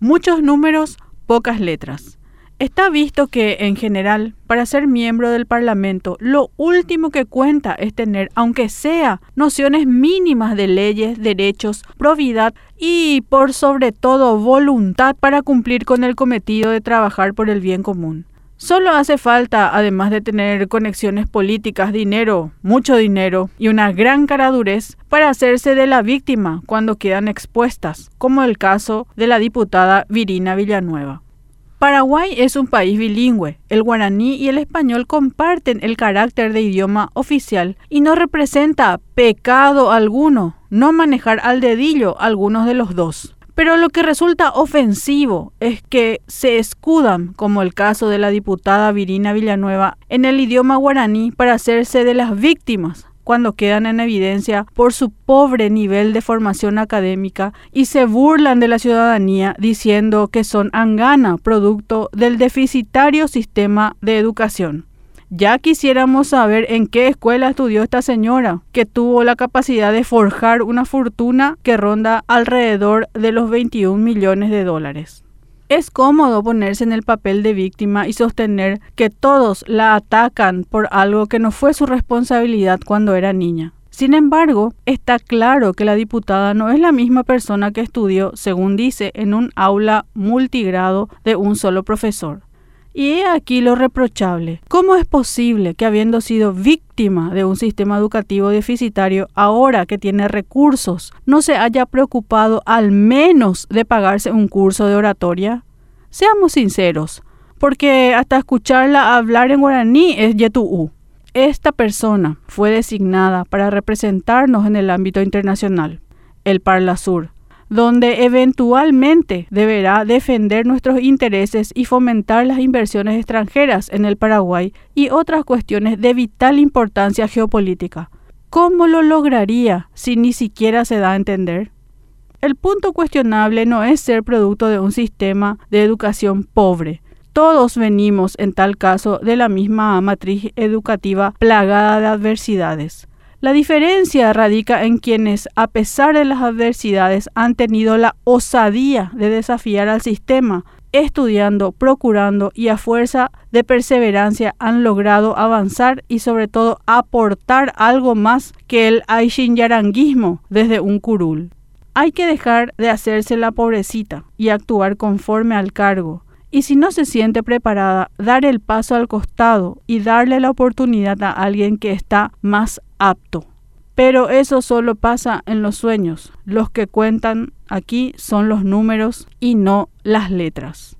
Muchos números, pocas letras. Está visto que, en general, para ser miembro del Parlamento, lo último que cuenta es tener, aunque sea, nociones mínimas de leyes, derechos, probidad y, por sobre todo, voluntad para cumplir con el cometido de trabajar por el bien común. Solo hace falta, además de tener conexiones políticas, dinero, mucho dinero y una gran caradurez para hacerse de la víctima cuando quedan expuestas, como el caso de la diputada Virina Villanueva. Paraguay es un país bilingüe. El guaraní y el español comparten el carácter de idioma oficial y no representa pecado alguno no manejar al dedillo algunos de los dos. Pero lo que resulta ofensivo es que se escudan, como el caso de la diputada Virina Villanueva, en el idioma guaraní para hacerse de las víctimas cuando quedan en evidencia por su pobre nivel de formación académica y se burlan de la ciudadanía diciendo que son angana producto del deficitario sistema de educación. Ya quisiéramos saber en qué escuela estudió esta señora, que tuvo la capacidad de forjar una fortuna que ronda alrededor de los 21 millones de dólares. Es cómodo ponerse en el papel de víctima y sostener que todos la atacan por algo que no fue su responsabilidad cuando era niña. Sin embargo, está claro que la diputada no es la misma persona que estudió, según dice, en un aula multigrado de un solo profesor. Y he aquí lo reprochable. ¿Cómo es posible que habiendo sido víctima de un sistema educativo deficitario, ahora que tiene recursos, no se haya preocupado al menos de pagarse un curso de oratoria? Seamos sinceros, porque hasta escucharla hablar en guaraní es yetu'u. Esta persona fue designada para representarnos en el ámbito internacional, el Parla Sur, donde eventualmente deberá defender nuestros intereses y fomentar las inversiones extranjeras en el Paraguay y otras cuestiones de vital importancia geopolítica. ¿Cómo lo lograría si ni siquiera se da a entender? El punto cuestionable no es ser producto de un sistema de educación pobre. Todos venimos, en tal caso, de la misma matriz educativa plagada de adversidades. La diferencia radica en quienes, a pesar de las adversidades, han tenido la osadía de desafiar al sistema, estudiando, procurando y a fuerza de perseverancia han logrado avanzar y sobre todo aportar algo más que el yaranguismo desde un curul. Hay que dejar de hacerse la pobrecita y actuar conforme al cargo, y si no se siente preparada, dar el paso al costado y darle la oportunidad a alguien que está más apto. Pero eso solo pasa en los sueños. Los que cuentan aquí son los números y no las letras.